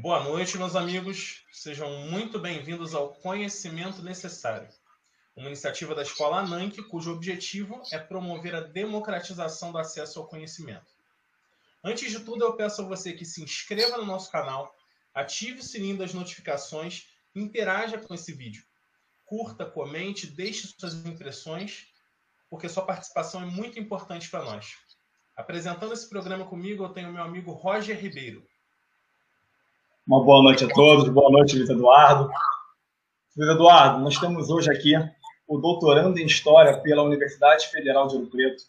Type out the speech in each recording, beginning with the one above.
Boa noite, meus amigos. Sejam muito bem-vindos ao Conhecimento Necessário, uma iniciativa da Escola ANANC, cujo objetivo é promover a democratização do acesso ao conhecimento. Antes de tudo, eu peço a você que se inscreva no nosso canal, ative o sininho das notificações interaja com esse vídeo. Curta, comente, deixe suas impressões, porque sua participação é muito importante para nós. Apresentando esse programa comigo, eu tenho meu amigo Roger Ribeiro. Uma boa noite a todos, boa noite, Luiz Eduardo. Luiz Eduardo, nós temos hoje aqui o doutorando em História pela Universidade Federal de Ouro Preto,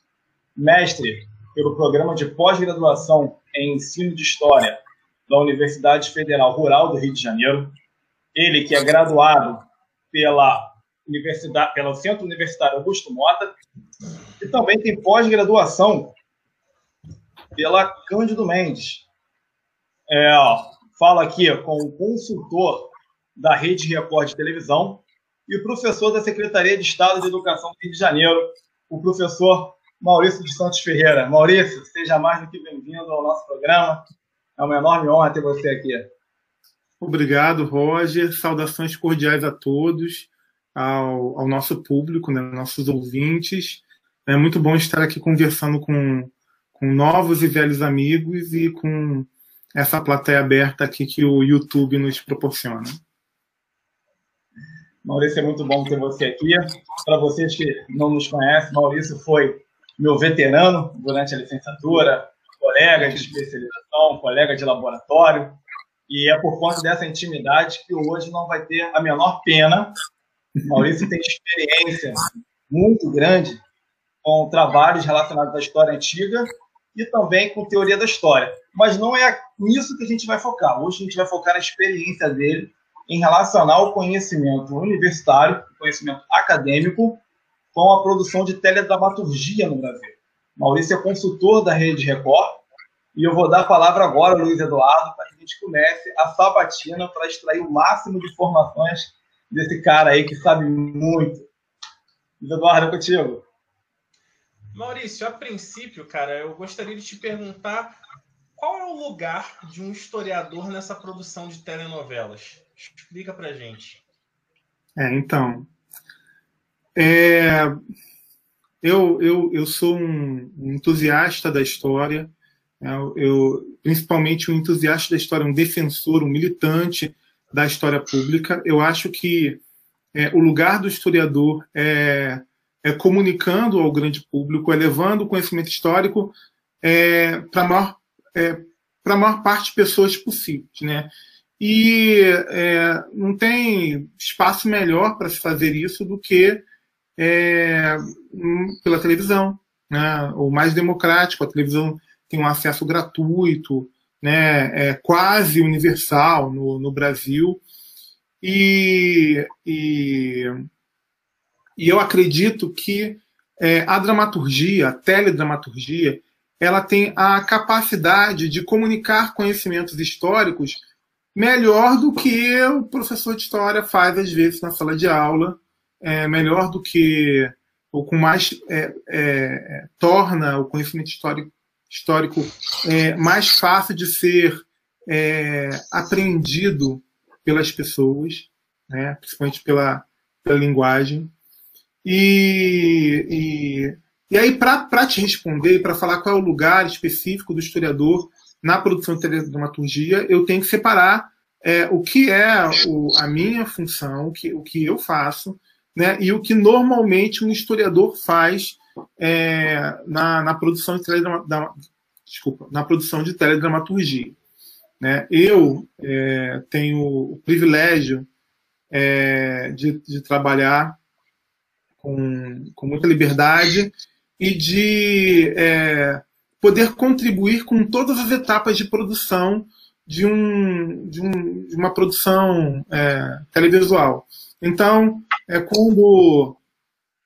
mestre pelo Programa de Pós-Graduação em Ensino de História da Universidade Federal Rural do Rio de Janeiro, ele que é graduado pela Universidade, pelo Centro Universitário Augusto Mota, e também tem pós-graduação pela Cândido Mendes. É, ó, Fala aqui com o consultor da Rede Record de Televisão e o professor da Secretaria de Estado de Educação do Rio de Janeiro, o professor Maurício de Santos Ferreira. Maurício, seja mais do que bem-vindo ao nosso programa. É uma enorme honra ter você aqui. Obrigado, Roger. Saudações cordiais a todos, ao, ao nosso público, né, nossos ouvintes. É muito bom estar aqui conversando com, com novos e velhos amigos e com essa plateia aberta aqui que o YouTube nos proporciona. Maurício, é muito bom ter você aqui. Para vocês que não nos conhecem, Maurício foi meu veterano durante a licenciatura, colega de especialização, colega de laboratório, e é por conta dessa intimidade que hoje não vai ter a menor pena. Maurício tem experiência muito grande com trabalhos relacionados à história antiga e também com teoria da história. Mas não é nisso que a gente vai focar. Hoje a gente vai focar na experiência dele em relacionar o conhecimento universitário, conhecimento acadêmico, com a produção de teledramaturgia no Brasil. Maurício é consultor da Rede Record e eu vou dar a palavra agora ao Luiz Eduardo para que a gente comece a sabatina para extrair o máximo de informações desse cara aí que sabe muito. Luiz Eduardo, é contigo. Maurício, a princípio, cara, eu gostaria de te perguntar qual é o lugar de um historiador nessa produção de telenovelas? Explica pra gente. É, então. É, eu, eu, eu sou um, entusiasta da história, né, eu, eu, principalmente um entusiasta da história, um defensor, um militante da história pública. Eu acho que é, o lugar do historiador é é, comunicando ao grande público, é levando o conhecimento histórico é, para a maior, é, maior parte de pessoas possíveis. Né? E é, não tem espaço melhor para se fazer isso do que é, pela televisão. Né? O mais democrático, a televisão tem um acesso gratuito, né? é quase universal no, no Brasil. E, e e eu acredito que é, a dramaturgia, a teledramaturgia, ela tem a capacidade de comunicar conhecimentos históricos melhor do que o professor de história faz às vezes na sala de aula, é, melhor do que ou com mais é, é, torna o conhecimento histórico, histórico é, mais fácil de ser é, apreendido pelas pessoas, né, principalmente pela, pela linguagem. E, e, e aí, para te responder, para falar qual é o lugar específico do historiador na produção de teledramaturgia, eu tenho que separar é, o que é o, a minha função, o que, o que eu faço, né, e o que normalmente um historiador faz é, na, na, produção de desculpa, na produção de teledramaturgia. Né? Eu é, tenho o privilégio é, de, de, trabalhar com, com muita liberdade e de é, poder contribuir com todas as etapas de produção de, um, de, um, de uma produção é, televisual. Então, é quando,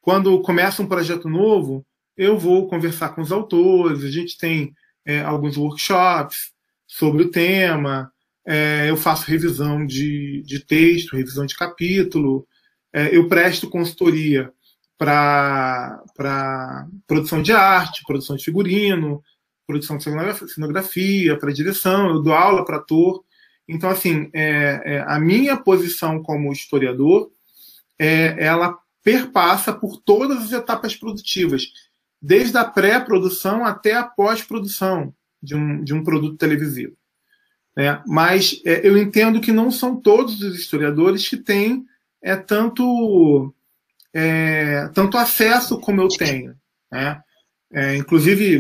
quando começa um projeto novo, eu vou conversar com os autores, a gente tem é, alguns workshops sobre o tema, é, eu faço revisão de, de texto, revisão de capítulo, é, eu presto consultoria para produção de arte, produção de figurino, produção de cenografia, para direção, eu dou aula para ator. Então, assim, é, é, a minha posição como historiador, é, ela perpassa por todas as etapas produtivas, desde a pré-produção até a pós-produção de um, de um produto televisivo. Né? Mas é, eu entendo que não são todos os historiadores que têm é, tanto, é, tanto acesso como eu tenho. Né? É, inclusive,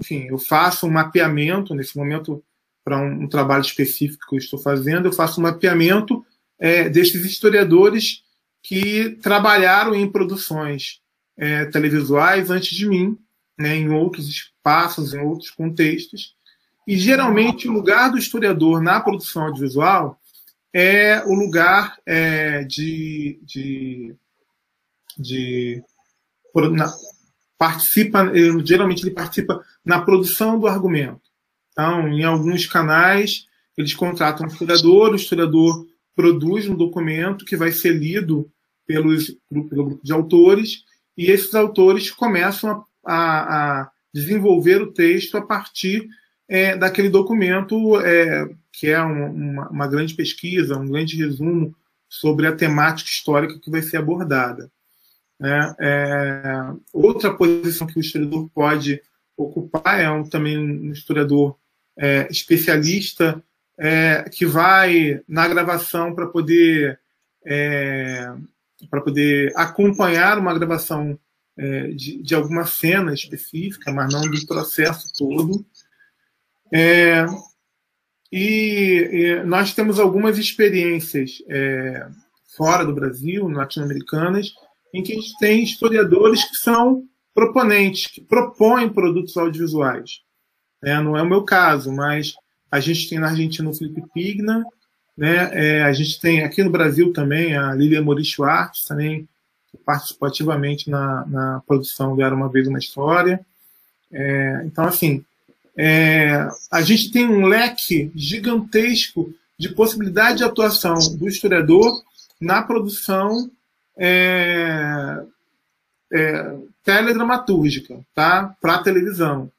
enfim, eu faço um mapeamento nesse momento para um, um, trabalho específico que eu estou fazendo, eu faço um mapeamento é, desses historiadores que trabalharam em produções é, televisuais antes de mim, né, em outros espaços, em outros contextos. E geralmente o lugar do historiador na produção audiovisual é o lugar é, de, de, de na, participa, geralmente ele participa na produção do argumento. Então, em alguns canais, eles contratam um historiador, o historiador produz um documento que vai ser lido pelos, pelo grupo de autores, e esses autores começam a, a, a desenvolver o texto a partir é, daquele documento é, que é uma, uma, grande pesquisa, um grande resumo sobre a temática histórica que vai ser abordada. Né? É, outra posição que o historiador pode ocupar é um, também um historiador é, especialista é, que vai na gravação para poder é, para poder acompanhar uma gravação é, de, de, alguma cena específica, mas não do processo todo. É, e, e, nós temos algumas experiências fora do Brasil, latino-americanas, em que a gente tem historiadores que são proponentes, que propõem produtos audiovisuais. É, não é o meu caso, mas a gente tem na Argentina o Felipe Pigna, né? É, a gente tem aqui no Brasil também a Lilia Maurício Artes, também que participou ativamente na, na produção do Era Uma Vez Uma História. É, então, assim, é, a gente tem um leque gigantesco de possibilidade de atuação do historiador na produção é, é, teledramatúrgica, tá? Para televisão.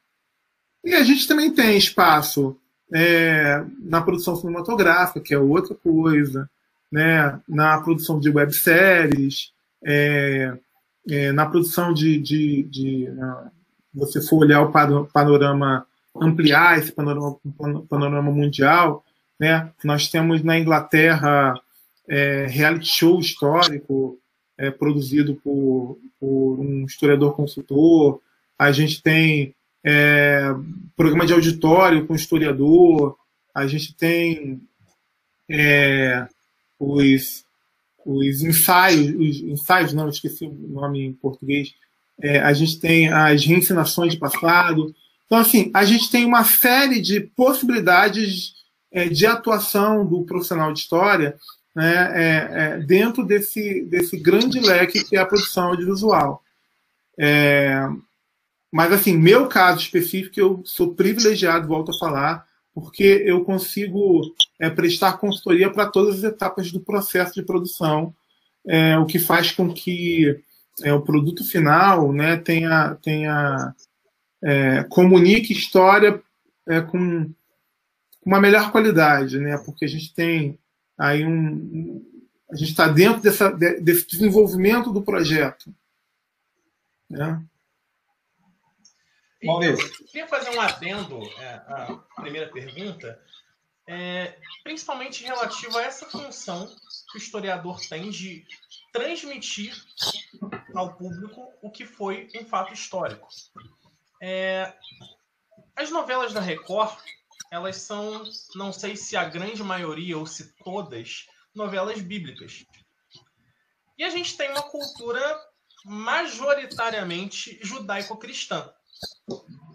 E a gente também tem espaço é, na produção cinematográfica, que é outra coisa, né? Na produção de webséries, é, é, na produção de, de, de na, você for olhar o panorama ampliar esse panorama, panorama mundial, né? Nós temos na Inglaterra é, reality show histórico é, produzido por, por, um historiador consultor. A gente tem é, programa de auditório com historiador. A gente tem é, os, os ensaios, os ensaios, não, esqueci o nome em português. É, a gente tem as reencenações de passado. Então, assim, a gente tem uma série de possibilidades é, de atuação do profissional de história né, é, é, dentro desse, desse grande leque que é a produção audiovisual. É, mas, assim, meu caso específico, eu sou privilegiado, volto a falar, porque eu consigo é, prestar consultoria para todas as etapas do processo de produção, é, o que faz com que é, o produto final né, tenha, tenha comunique história com uma melhor qualidade, né, porque a gente tem aí um, a gente está dentro dessa, desse desenvolvimento do projeto. Né? Maurício. Eu queria fazer um adendo é, à primeira pergunta, é, principalmente relativo a essa função que o historiador tem de transmitir ao público o que foi um fato histórico. É, as novelas da Record elas são, não sei se a grande maioria ou se todas, novelas bíblicas. E a gente tem uma cultura majoritariamente judaico-cristã,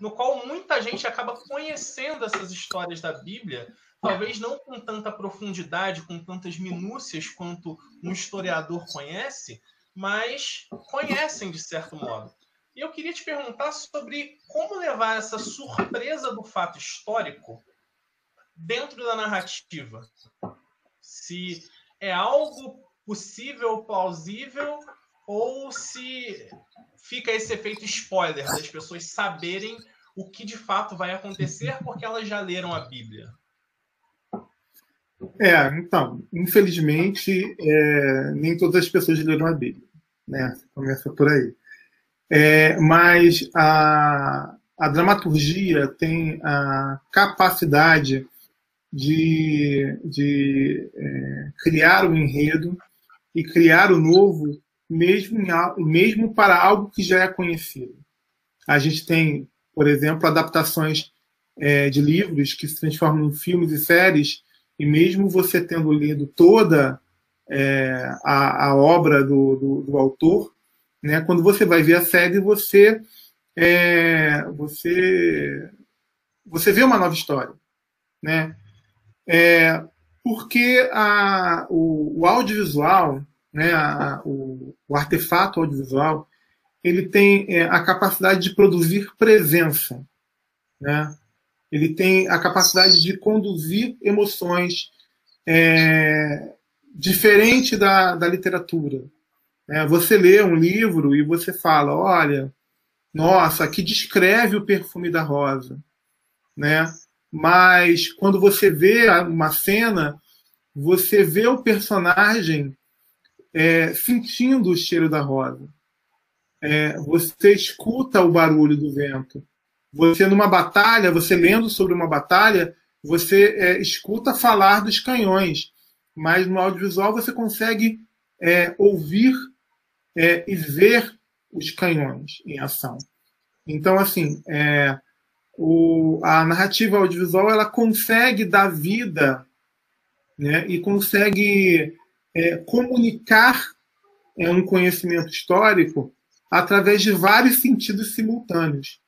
no qual muita gente acaba conhecendo essas histórias da Bíblia, talvez não com tanta profundidade, com tantas minúcias quanto um historiador conhece, mas conhecem de certo modo. E eu queria te perguntar sobre como levar essa surpresa do fato histórico dentro da narrativa. Se é algo possível, plausível, ou se fica esse efeito spoiler das pessoas saberem o que de fato vai acontecer porque elas já leram a Bíblia. É, então, infelizmente, é, nem todas as pessoas leram a Bíblia, né? Começa por aí. É, mas a, a dramaturgia tem a capacidade de, de é, criar o um enredo e criar o novo, mesmo, mesmo para algo que já é conhecido. A gente tem, por exemplo, adaptações é, de livros que se transformam em filmes e séries, e mesmo você tendo lido toda é, a, a, obra do, do, do, autor, né, quando você vai ver a série, você, é, você, você vê uma nova história. Né? É, porque a, o, o, audiovisual, né, a, o, o, artefato audiovisual, ele tem é, a capacidade de produzir presença. Né? Ele tem a capacidade de conduzir emoções é, diferente da, da literatura. É, você lê um livro e você fala, olha, nossa, aqui descreve o perfume da rosa, né? Mas quando você vê uma cena, você vê o personagem é, sentindo o cheiro da rosa. É, você escuta o barulho do vento. Você, numa batalha, você lendo sobre uma batalha, você é, escuta falar dos canhões, mas no audiovisual você consegue é, ouvir é, e ver os canhões em ação. Então, assim, é, o, a narrativa audiovisual ela consegue dar vida né, e consegue é, comunicar é, um conhecimento histórico através de vários sentidos simultâneos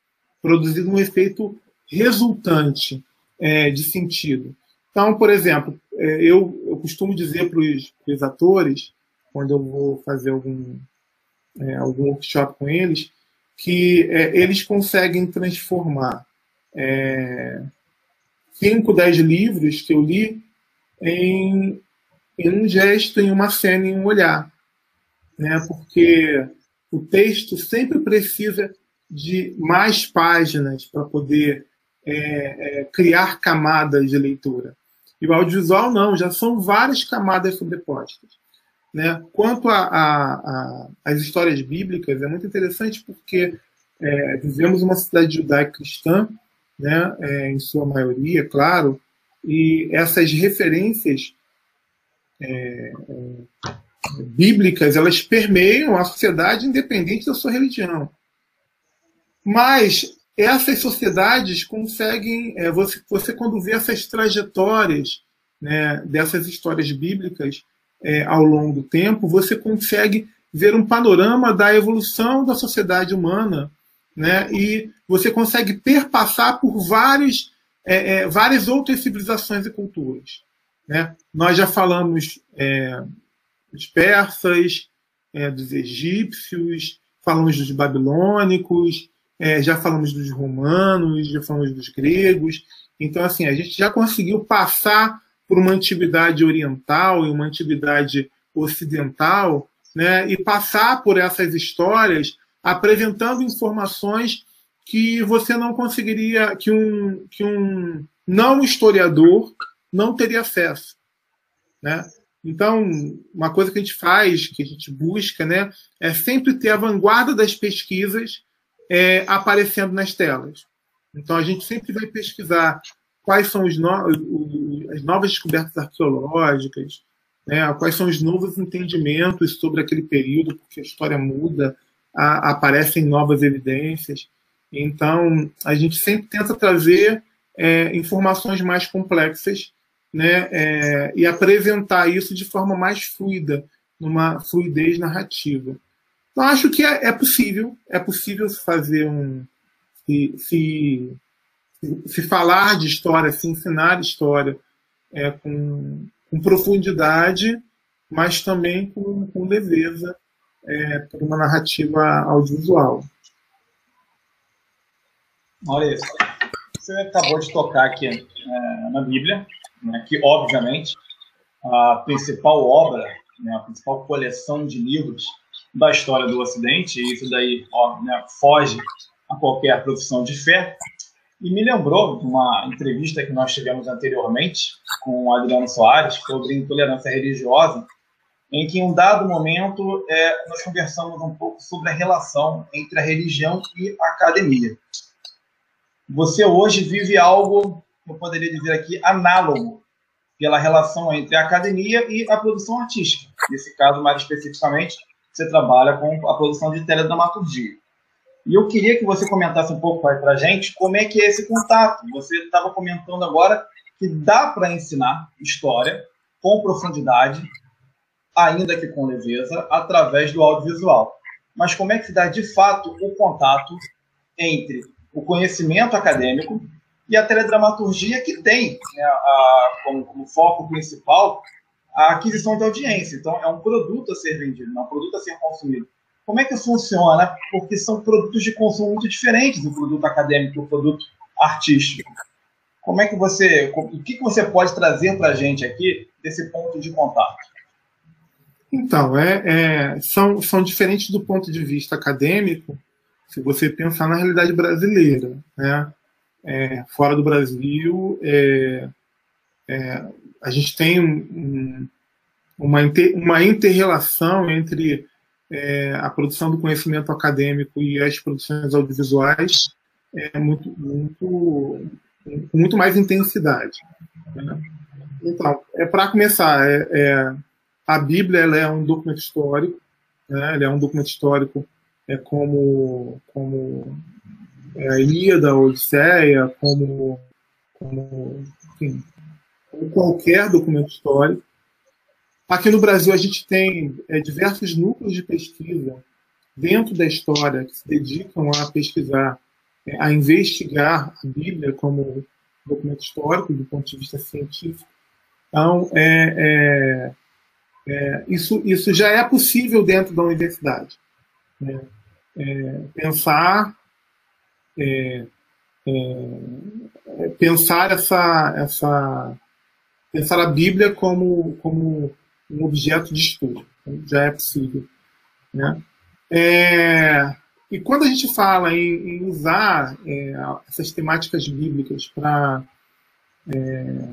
produzindo um efeito resultante é, de sentido. Então, por exemplo, é, eu, eu costumo dizer para os atores, quando eu vou fazer algum, é, algum workshop com eles, que é, eles conseguem transformar é, 5, 10 livros que eu li em, em um gesto, em uma cena, em um olhar. Né? Porque o texto sempre precisa de mais páginas para poder é, é, criar camadas de leitura. E o audiovisual não, já são várias camadas sobrepostas. Né? Quanto às histórias bíblicas, é muito interessante porque é, vivemos uma cidade judaico-cristã, né, é, em sua maioria, claro, e essas referências é, é, bíblicas elas permeiam a sociedade independente da sua religião. Mas essas sociedades conseguem, é, você, você quando vê essas trajetórias né, dessas histórias bíblicas é, ao longo do tempo, você consegue ver um panorama da evolução da sociedade humana, né, e você consegue perpassar por vários, é, é várias outras civilizações e culturas. Né? Nós já falamos é, dos persas, é, dos egípcios, falamos dos babilônicos, é, já falamos dos romanos, já falamos dos gregos. Então, assim, a gente já conseguiu passar por uma antiguidade oriental e uma antiguidade ocidental, né, e passar por essas histórias apresentando informações que você não conseguiria, que um, que um não historiador não teria acesso. Né? Então, uma coisa que a gente faz, que a gente busca, né, é sempre ter a vanguarda das pesquisas é, aparecendo nas telas. Então a gente sempre vai pesquisar quais são no, as novas descobertas arqueológicas, né, quais são os novos entendimentos sobre aquele período, porque a história muda, a, aparecem novas evidências. Então a gente sempre tenta trazer é, informações mais complexas né, é, e apresentar isso de forma mais fluida, numa fluidez narrativa. Então, acho que é, é possível, é possível fazer um. Se, se, se, falar de história, se ensinar história é, com, com profundidade, mas também com, com leveza é, por uma narrativa audiovisual. Maurício, você acabou de tocar aqui é, na Bíblia, né, que obviamente a principal obra, né, a principal coleção de livros da história do Ocidente, e isso daí ó, né, foge a qualquer profissão de fé. E me lembrou de uma entrevista que nós tivemos anteriormente com o Adriano Soares sobre intolerância religiosa, em que em um dado momento é, nós conversamos um pouco sobre a relação entre a religião e a academia. Você hoje vive algo, eu poderia dizer aqui, análogo pela relação entre a academia e a produção artística. Nesse caso, mais especificamente, você trabalha com a produção de teledramaturgia. E eu queria que você comentasse um pouco para a gente como é que é esse contato. Você estava comentando agora que dá para ensinar história com profundidade, ainda que com leveza, através do audiovisual. Mas como é que se dá de fato o contato entre o conhecimento acadêmico e a teledramaturgia que tem né, a, como, como, foco principal a aquisição de audiência. Então, é um produto a ser vendido, não é um produto a ser consumido. Como é que funciona? Porque são produtos de consumo muito diferentes, o produto acadêmico e o produto artístico. Como é que você, o que, que você pode trazer para a gente aqui desse ponto de contato? Então, é, é, são, são diferentes do ponto de vista acadêmico, se você pensar na realidade brasileira. Né? É, fora do Brasil, é, é a gente tem um, uma, inter, uma inter-relação entre é, a produção do conhecimento acadêmico e as produções audiovisuais é muito, muito, com muito mais intensidade. Né? Então, é para começar, é, é, a Bíblia ela é um documento histórico, né? é um documento histórico é como, como é, a Ilíada, a Odisseia, como, como, enfim, qualquer documento histórico. Aqui no Brasil, a gente tem é, diversos núcleos de pesquisa dentro da história que se dedicam a pesquisar, é, a investigar a Bíblia como documento histórico do ponto de vista científico. Então, é, é, é isso, isso já é possível dentro da universidade. Né? É, pensar é, pensar essa, essa pensar a Bíblia como, como um objeto de estudo. Já é possível. Né? É, e quando a gente fala em, em usar é, essas temáticas bíblicas para é,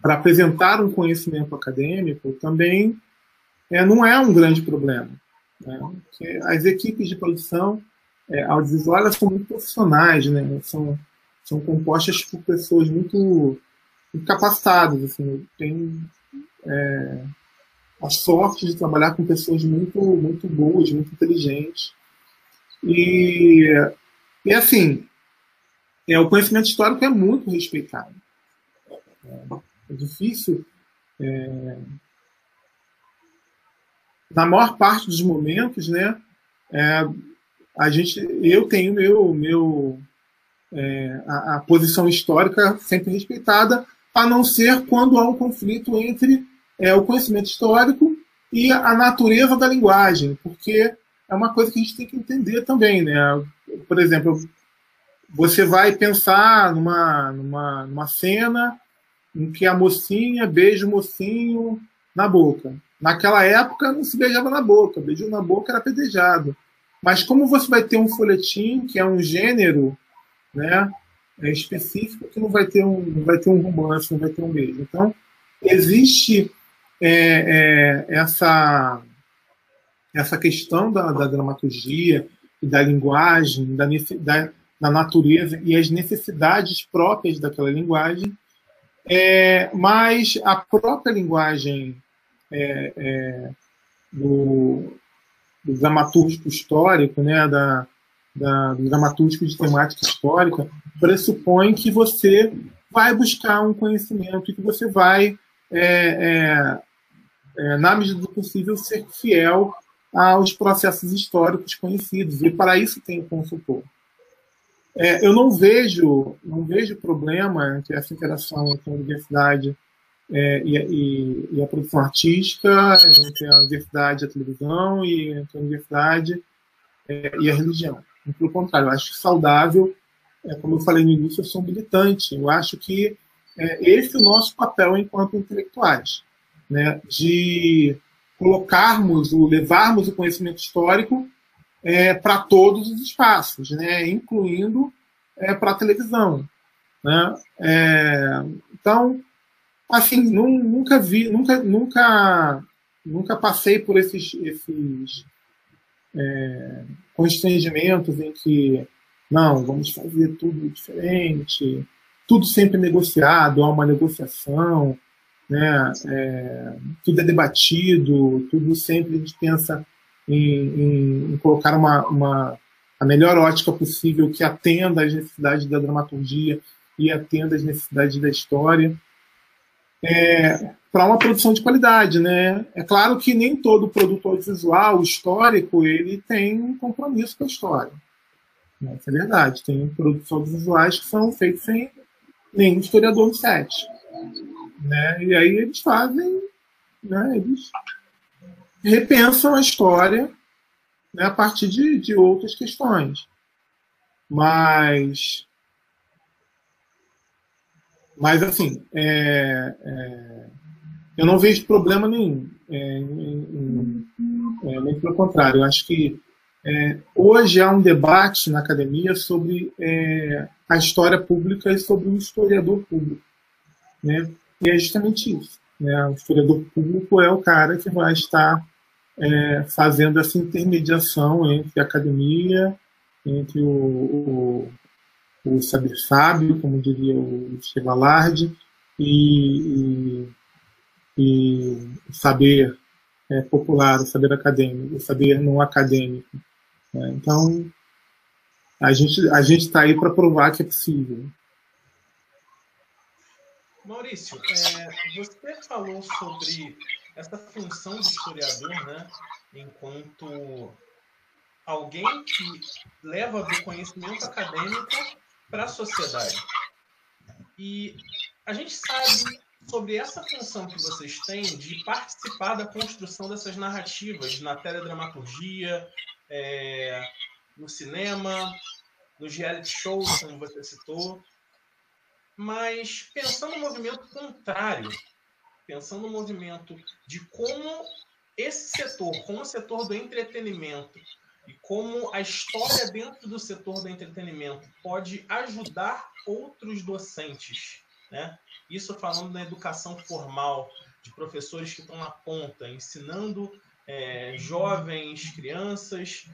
para apresentar um conhecimento acadêmico, também é, não é um grande problema. Né? as equipes de produção é, audiovisual são muito profissionais, né? são, são compostas por pessoas muito, muito capacitadas. Assim, tem, é, a sorte de trabalhar com pessoas muito, muito boas, muito inteligentes. E, e assim, é, o conhecimento histórico é muito respeitado. É, difícil. É, na maior parte dos momentos, né, é, a gente, eu tenho meu, meu é, a, a posição histórica sempre respeitada, a não ser quando há um conflito entre é o conhecimento histórico e a natureza da linguagem, porque é uma coisa que a gente tem que entender também, né? Por exemplo, você vai pensar numa, numa, numa cena em que a mocinha beija o mocinho na boca. Naquela época não se beijava na boca, beijo na boca era apedrejado. Mas como você vai ter um folhetim, que é um gênero né, é específico, que não vai ter um, não vai ter um romance, não vai ter um beijo. Então, existe é, é, essa, essa questão da, da, dramaturgia e da linguagem, da, da, da, natureza e as necessidades próprias daquela linguagem, é, mas a própria linguagem é, é, do, do dramaturgico histórico, né, da, da, do dramaturgico de temática histórica, pressupõe que você vai buscar um conhecimento e que você vai é, é, é, na medida do possível, ser fiel aos processos históricos conhecidos. E para isso tem o consultor. É, eu não vejo, não vejo problema entre essa interação entre a universidade é, e, e, e, a produção artística, entre a universidade e a televisão, e entre a universidade é, e a religião. Pelo contrário, eu acho saudável, é, como eu falei no início, eu sou militante. Eu acho que é, esse é o nosso papel enquanto intelectuais né, de colocarmos, levarmos o conhecimento histórico é, para todos os espaços, né, incluindo é, para a televisão. Né? É, então, assim, nunca vi, nunca, nunca, nunca passei por esses, esses é, constrangimentos em que não, vamos fazer tudo diferente, tudo sempre negociado, há uma negociação, né? É, tudo é debatido, tudo sempre a gente pensa em, em, colocar uma, uma, a melhor ótica possível que atenda às necessidades da dramaturgia e atenda às necessidades da história. É, para uma produção de qualidade, né? É claro que nem todo produto audiovisual histórico ele tem um compromisso com a história. Né? Isso é verdade. Tem produtos audiovisuais que são feitos sem nenhum historiador no set. Né? E aí eles fazem, né? eles repensam a história né? a partir de, de outras questões. Mas mas, assim, é, é, eu não vejo problema nenhum. É, em, em, é, pelo contrário, eu acho que é, hoje há um debate na academia sobre é, a história pública e sobre o historiador público. Né? E é justamente isso. Né? O historiador público é o cara que vai estar é, fazendo essa intermediação entre a academia, entre o, o, o saber sábio, como diria o Chevalardi, e, e, e saber é, popular, o saber acadêmico, o saber não acadêmico. Né? Então, a gente a gente está aí para provar que é possível. Maurício, é, você falou sobre essa função do historiador, né, enquanto alguém que leva do conhecimento acadêmico para a sociedade. E a gente sabe sobre essa função que vocês têm de participar da construção dessas narrativas na teledramaturgia, é, no cinema, nos reality shows, como você citou. Mas pensando no movimento contrário, pensando no movimento de como esse setor, como o setor do entretenimento, e como a história dentro do setor do entretenimento pode ajudar outros docentes, né? Isso falando da educação formal, de professores que estão na ponta, ensinando é, jovens, crianças.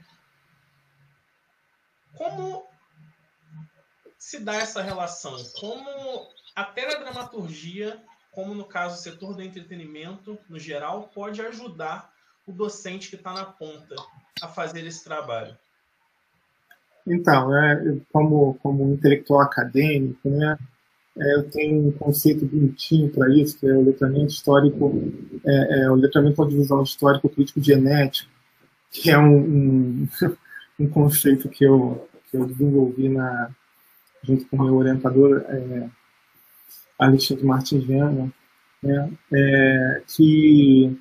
Como se dá essa relação? Como a teledramaturgia, como no caso o setor do entretenimento, no geral, pode ajudar o docente que está na ponta a fazer esse trabalho? Então, né, como, como intelectual acadêmico, né, é, eu tenho um conceito bonitinho para isso, que é o letramento histórico, é, é, o letramento audiovisual histórico crítico genético, que é um, um, um, conceito que eu, que eu desenvolvi na, junto com o meu orientador, é, Alexandre Martins Viana, né, é, que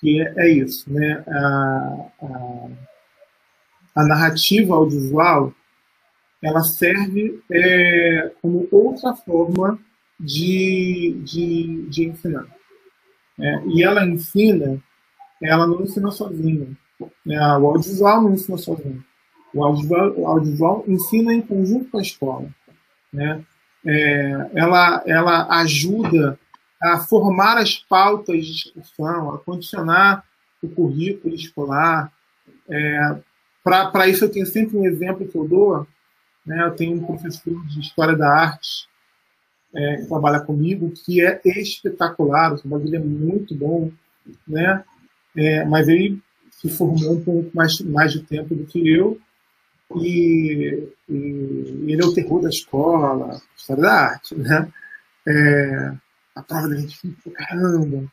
que é isso, né? A, a, a narrativa audiovisual ela serve é, como outra forma de, de, de ensinar. É, e ela ensina, ela não ensina sozinha. É, o audiovisual não ensina sozinho. O audiovisual, o audiovisual ensina em conjunto com a escola. Né? É, ela, ela ajuda a formar as pautas de discussão, a condicionar o currículo escolar. É, Para isso, eu tenho sempre um exemplo que eu dou. Né? Eu tenho um professor de História da Arte é, que trabalha comigo, que é espetacular, o trabalho dele é muito bom, né? É, mas ele se formou um pouco mais, mais de tempo do que eu, e, e ele é o terror da escola, História da Arte, né? É, a prova da gente caramba.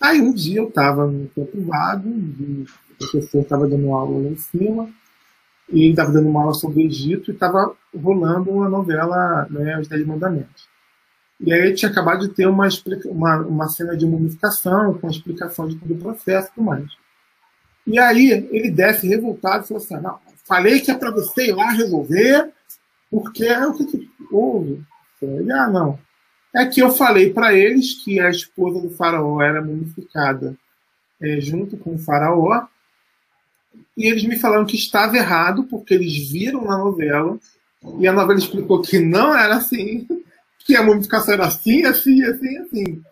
Aí um dia eu estava no tempo vago, o professor estava dando aula lá em cima, e ele estava dando uma aula sobre o Egito e estava rolando uma novela, né, Os Dez Mandamentos. E aí tinha acabado de ter uma, uma, uma cena de mumificação, com explicação de todo o processo e tudo mais. E aí ele desce revoltado e falou assim: não, falei que é para você ir lá resolver, porque é o que, houve. Ele, ah, não é que eu falei para eles que a esposa do faraó era mumificada é, junto com o faraó, e eles me falaram que estava errado, porque eles viram na novela e a novela explicou que não era assim, que a mumificação era assim, assim, assim, assim.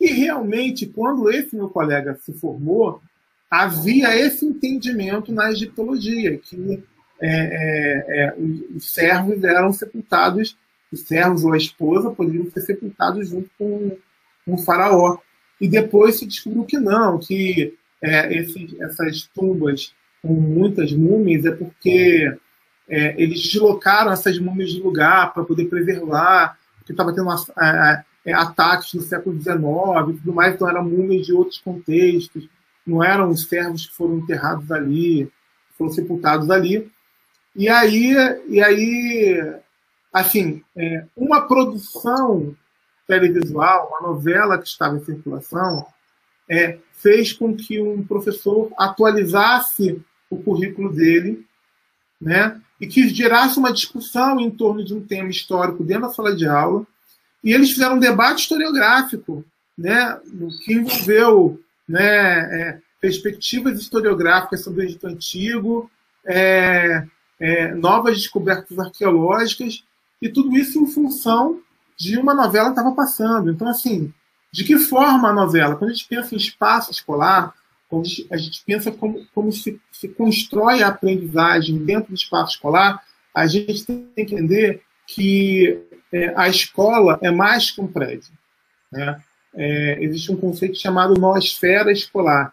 E realmente, quando esse meu colega se formou, havia esse entendimento na egiptologia, que é, é, é, os servos eram sepultados, os servos ou a esposa poderiam ser sepultados junto com, com o faraó. E depois se descobriu que não, que é, essas tumbas com muitas múmias é porque é, eles deslocaram essas múmias de lugar para poder preservar, porque estava tendo uma, é, ataques no século XIX e tudo mais, então eram múmias de outros contextos, não eram os servos que foram enterrados ali, foram sepultados ali. E aí, e aí assim, é, uma produção televisual, uma novela que estava em circulação, é, fez com que um professor atualizasse o currículo dele, né, e que gerasse uma discussão em torno de um tema histórico dentro da sala de aula, e eles fizeram um debate historiográfico, né, que envolveu né, é, perspectivas historiográficas sobre o Egito Antigo, é, é, novas descobertas arqueológicas, e tudo isso em função de uma novela que estava passando. Então, assim, de que forma a novela? Quando a gente pensa em espaço escolar, quando a gente pensa como, como se, se constrói a aprendizagem dentro do espaço escolar, a gente tem que entender que é, a escola é mais que um prédio. Né? É, existe um conceito chamado noosfera escolar,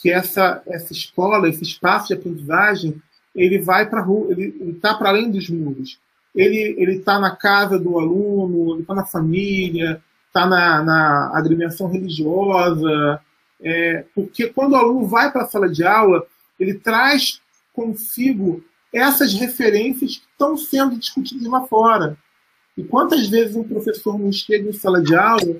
que essa, essa escola, esse espaço de aprendizagem, ele vai para ele está para além dos muros. Ele ele está na casa do aluno, ele está na família, está na, na agremiação religiosa, é, porque quando o aluno vai para a sala de aula, ele traz consigo essas referências que estão sendo discutidas lá fora. E quantas vezes um professor não chega em sala de aula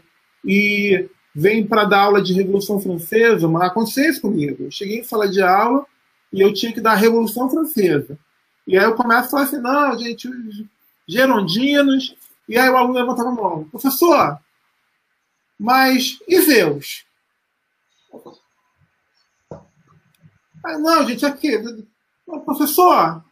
e vem para dar aula de Revolução Francesa? Mas aconteceu isso comigo. Eu cheguei em sala de aula e eu tinha que dar a Revolução Francesa. E aí eu começo a falar assim, não, gente, os gerondinos. E aí o aluno levantava a mão. Professor, mas e Zeus? Ah, não, gente, aqui. Professor,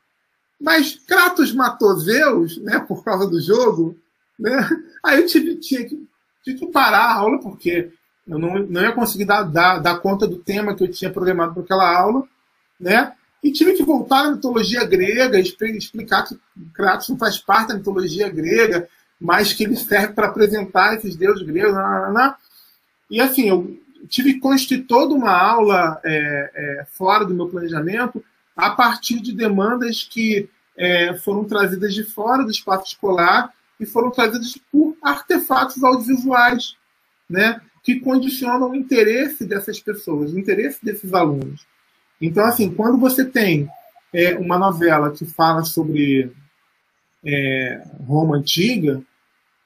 mas Kratos matou Zeus, né, por causa do jogo, né? Aí eu tive, tinha que, tive que parar a aula, porque eu não, não ia conseguir dar, dar, dar conta do tema que eu tinha programado para aquela aula, né? E tive que voltar à mitologia grega, explicar que Kratos não faz parte da mitologia grega, mas que ele serve para apresentar esses deuses gregos. E assim, eu tive que construir toda uma aula é, é, fora do meu planejamento a partir de demandas que é, foram trazidas de fora do espaço escolar e foram trazidas por artefatos audiovisuais, né, que condicionam o interesse dessas pessoas, o interesse desses alunos. Então, assim, quando você tem é, uma novela que fala sobre é, Roma antiga,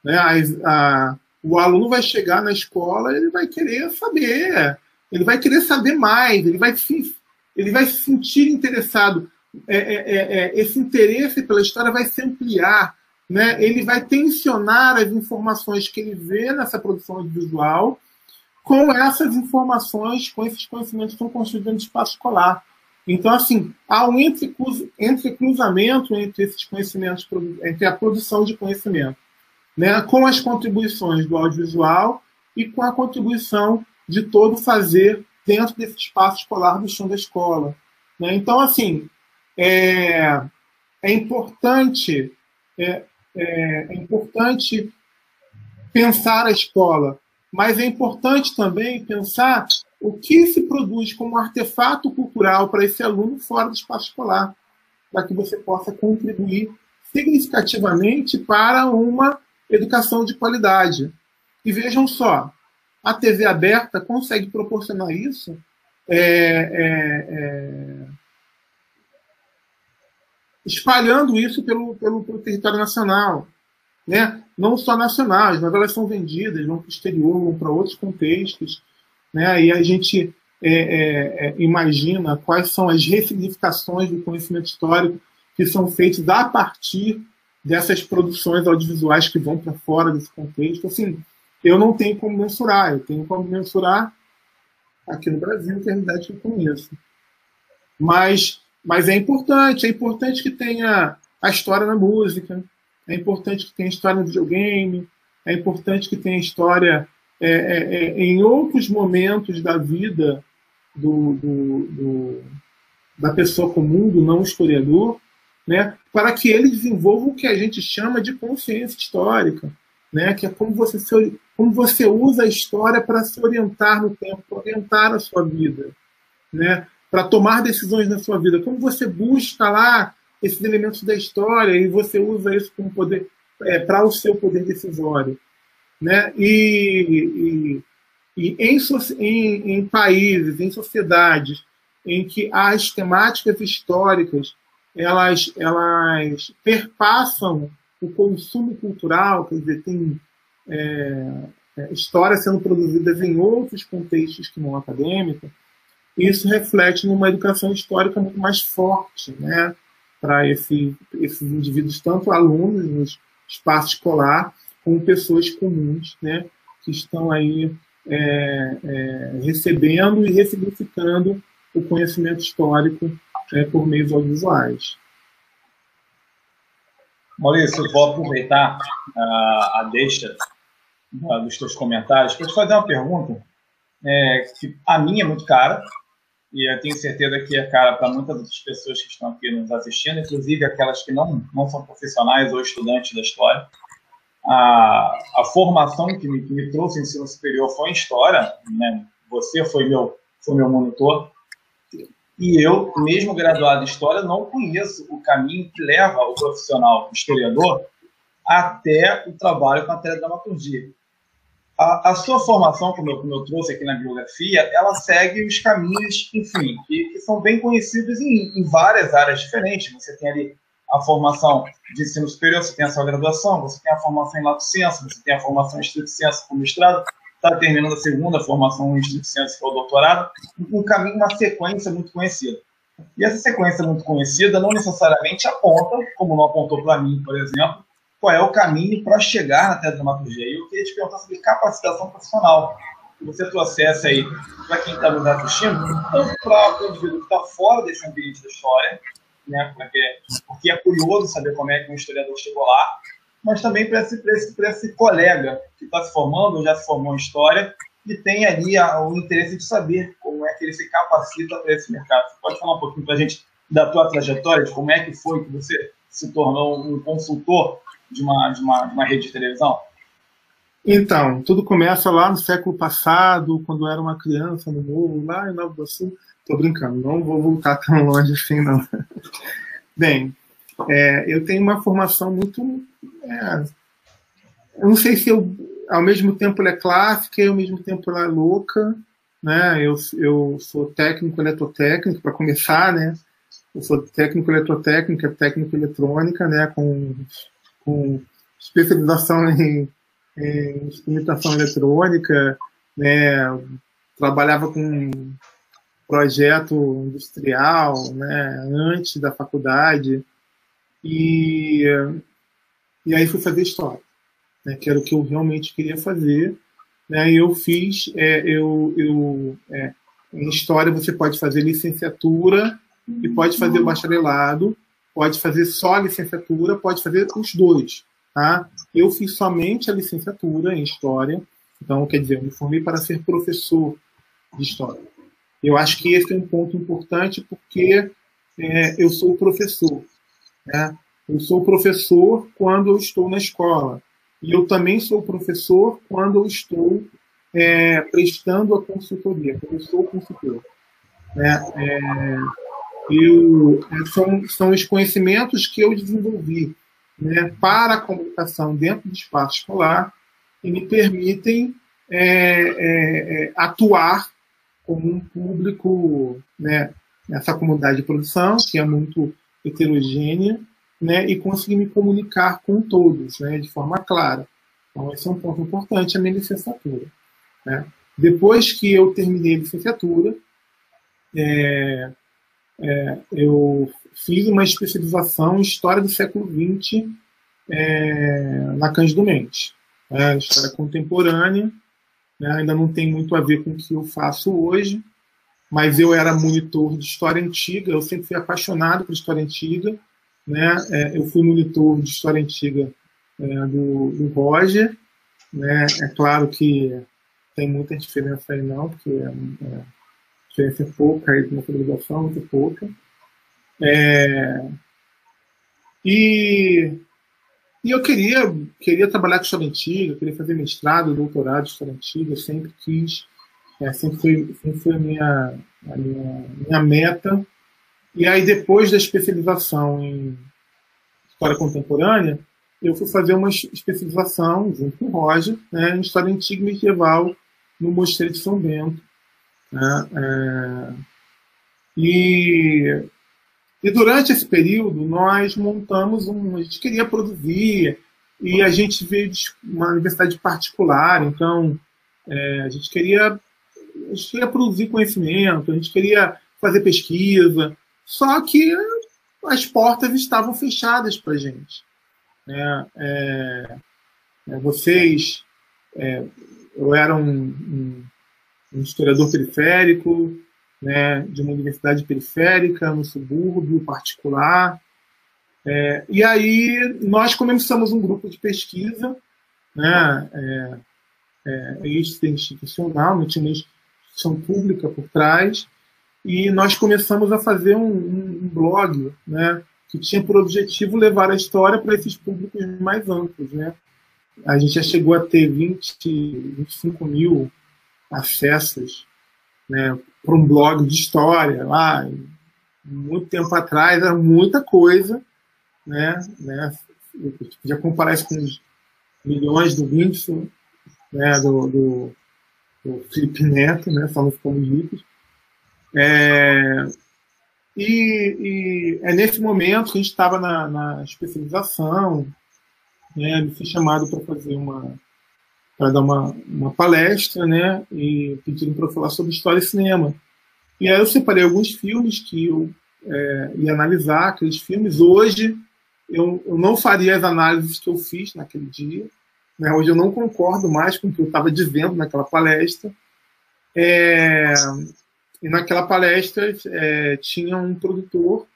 né, a, a, o aluno vai chegar na escola, ele vai querer saber, ele vai querer saber mais, ele vai se, ele vai se sentir interessado. É, é, é, é esse interesse pela história vai se ampliar, né? ele vai tensionar as informações que ele vê nessa produção audiovisual com essas informações, com esses conhecimentos que estão construídos no espaço escolar. Então, assim, há um entrecruzamento entre esses conhecimentos, entre a produção de conhecimento né, com as contribuições do audiovisual e com a contribuição de todo fazer dentro desse espaço escolar do chão da escola. Né? Então, assim, é, é importante é, é, é importante pensar a escola, mas é importante também pensar o que se produz como artefato cultural para esse aluno fora do espaço escolar, para que você possa contribuir significativamente para uma educação de qualidade. E vejam só, a TV aberta consegue proporcionar isso é, é, é, espalhando isso pelo, pelo, pelo, território nacional. Né? Não só nacional, as novelas são vendidas, vão para o exterior, vão para outros contextos. Né? E a gente é, é, é, imagina quais são as ressignificações do conhecimento histórico que são feitas a partir dessas produções audiovisuais que vão para fora desse contexto, assim, eu não tenho como mensurar, eu tenho como mensurar aqui no Brasil, que é a realidade que eu conheço. Mas, mas é importante, é importante que tenha a história na música, é importante que tenha história no videogame, é importante que tenha história é, é, é, em outros momentos da vida do, do, do, da pessoa comum, do não historiador, né, para que ele desenvolva o que a gente chama de consciência histórica, né, que é como você, se, como você usa a história para se orientar no tempo, para orientar a sua vida, né, para tomar decisões na sua vida, como você busca lá esses elementos da história e você usa isso como poder é, para o seu poder decisório, né, e, e, e em, em, em países, em sociedades em que as temáticas históricas elas, elas perpassam o consumo cultural, quer dizer, tem é, é, histórias sendo produzidas em outros contextos que não acadêmico, isso reflete numa educação histórica muito mais forte, né, para esse, esses indivíduos, tanto alunos no espaço escolar, como pessoas comuns, né, que estão aí é, é, recebendo e ressignificando o conhecimento histórico é, por meios audiovisuais. Maurício, eu vou aproveitar uh, a deixa dos teus comentários para te fazer uma pergunta é, que a minha é muito cara e eu tenho certeza que é cara para muitas outras pessoas que estão aqui nos assistindo, inclusive aquelas que não, não são profissionais ou estudantes da história. A, a formação que me, que me trouxe ensino superior foi em história, né? você foi meu, foi meu monitor, e eu, mesmo graduado em História, não conheço o caminho que leva o profissional historiador até o trabalho com a teledramaturgia. A, a sua formação, como eu, como eu, trouxe aqui na biografia, ela segue os caminhos, enfim, que, que são bem conhecidos em, em, várias áreas diferentes. Você tem ali a formação de ensino superior, você tem a sua graduação, você tem a formação em lato senso, você tem a formação em estrito senso como mestrado, está terminando a segunda formação em Ciências, que é o doutorado, um caminho, uma sequência muito conhecida. E essa sequência muito conhecida não necessariamente aponta, como não apontou para mim, por exemplo, qual é o caminho para chegar na teledramaturgia. E eu queria te perguntar sobre capacitação profissional. Você trouxesse aí para quem está nos assistindo, tanto para o indivíduo que está fora desse ambiente da história, né, porque, porque é curioso saber como é que um historiador chegou lá, mas também para esse, esse, esse colega que está se formando, ou já se formou em História, e tem ali a, o interesse de saber como é que ele se capacita para esse mercado. Você pode falar um pouquinho para a gente da tua trajetória, de como é que foi que você se tornou um consultor de uma, de uma, de uma rede de televisão? Então, tudo começa lá no século passado, quando eu era uma criança no morro, lá em Nova Iguaçu. Tô brincando, não vou voltar tão longe assim, não. Bem, é, eu tenho uma formação muito. É, eu não sei se eu, ao mesmo tempo ela é clássica e ao mesmo tempo ela é louca. Né? Eu, eu sou técnico eletrotécnico, para começar, né? Eu sou técnico eletrotécnico, técnico eletrônica, né? com, com especialização em, em instrumentação eletrônica, né? trabalhava com projeto industrial, né, antes da faculdade. E, e aí fui fazer história, né, que era o que eu realmente queria fazer. Né, e eu fiz, é, eu, eu, é, em história você pode fazer licenciatura e pode fazer o bacharelado, pode fazer só a licenciatura, pode fazer os dois. Tá? Eu fiz somente a licenciatura em história, então quer dizer, eu me formei para ser professor de história. Eu acho que esse é um ponto importante porque é, eu sou professor. Né? Eu sou professor quando eu estou na escola. E eu também sou professor quando eu estou é, prestando a consultoria, eu sou consultor. Né? É, eu, são, são os conhecimentos que eu desenvolvi né, para a comunicação dentro do espaço escolar e me permitem é, é, é atuar como um público né, nessa comunidade de produção, que é muito heterogênea, né, e conseguir me comunicar com todos, né, de forma clara. Então, esse é um ponto importante, a minha licenciatura. Né. Depois que eu terminei a licenciatura, é, é, eu fiz uma especialização em História do século XX é, na Cândido Mendes. Né, história contemporânea, né, ainda não tem muito a ver com o que eu faço hoje, mas eu era monitor de história antiga, eu sempre fui apaixonado por história antiga, né? É, eu fui monitor de história antiga é, do, do Roger, né? É claro que tem muita diferença aí não, porque é, a diferença é pouca, metodologização é muito pouca. É, e, e eu queria, queria trabalhar com história antiga, queria fazer mestrado, doutorado de história antiga, sempre quis, é, sempre foi, sempre foi a, minha, a minha, minha meta. E aí, depois da especialização em história contemporânea, eu fui fazer uma especialização, junto com o Roger, né, em história antiga e medieval no Mosteiro de São Bento. Né, é, e e durante esse período, nós montamos um. A gente queria produzir, e a gente veio de uma universidade particular, então é, a, gente queria, a gente queria produzir conhecimento, a gente queria fazer pesquisa, só que as portas estavam fechadas para a gente. Né? É, é, vocês. É, eu era um, um, um historiador periférico, né, de uma universidade periférica, no subúrbio particular. É, e aí nós começamos um grupo de pesquisa, né, é, é, institucional, não tinha uma instituição pública por trás, e nós começamos a fazer um, um blog, né, que tinha por objetivo levar a história para esses públicos mais amplos, né. A gente já chegou a ter 20, 25 mil acessos né, para um blog de história lá, muito tempo atrás, era muita coisa, né, né, eu podia comparar isso com os milhões do Whindersson, né, do, do, do Felipe Neto, né, falando como ricos. É, e, e, é nesse momento que a gente estava na, na especialização, né, ele foi chamado para fazer uma, para dar uma, uma palestra, né? E pediram para eu falar sobre história e cinema. E aí eu separei alguns filmes que eu é, ia analisar, aqueles filmes. Hoje eu, eu não faria as análises que eu fiz naquele dia. Né? Hoje eu não concordo mais com o que eu estava dizendo naquela palestra. É, e naquela palestra é, tinha um produtor,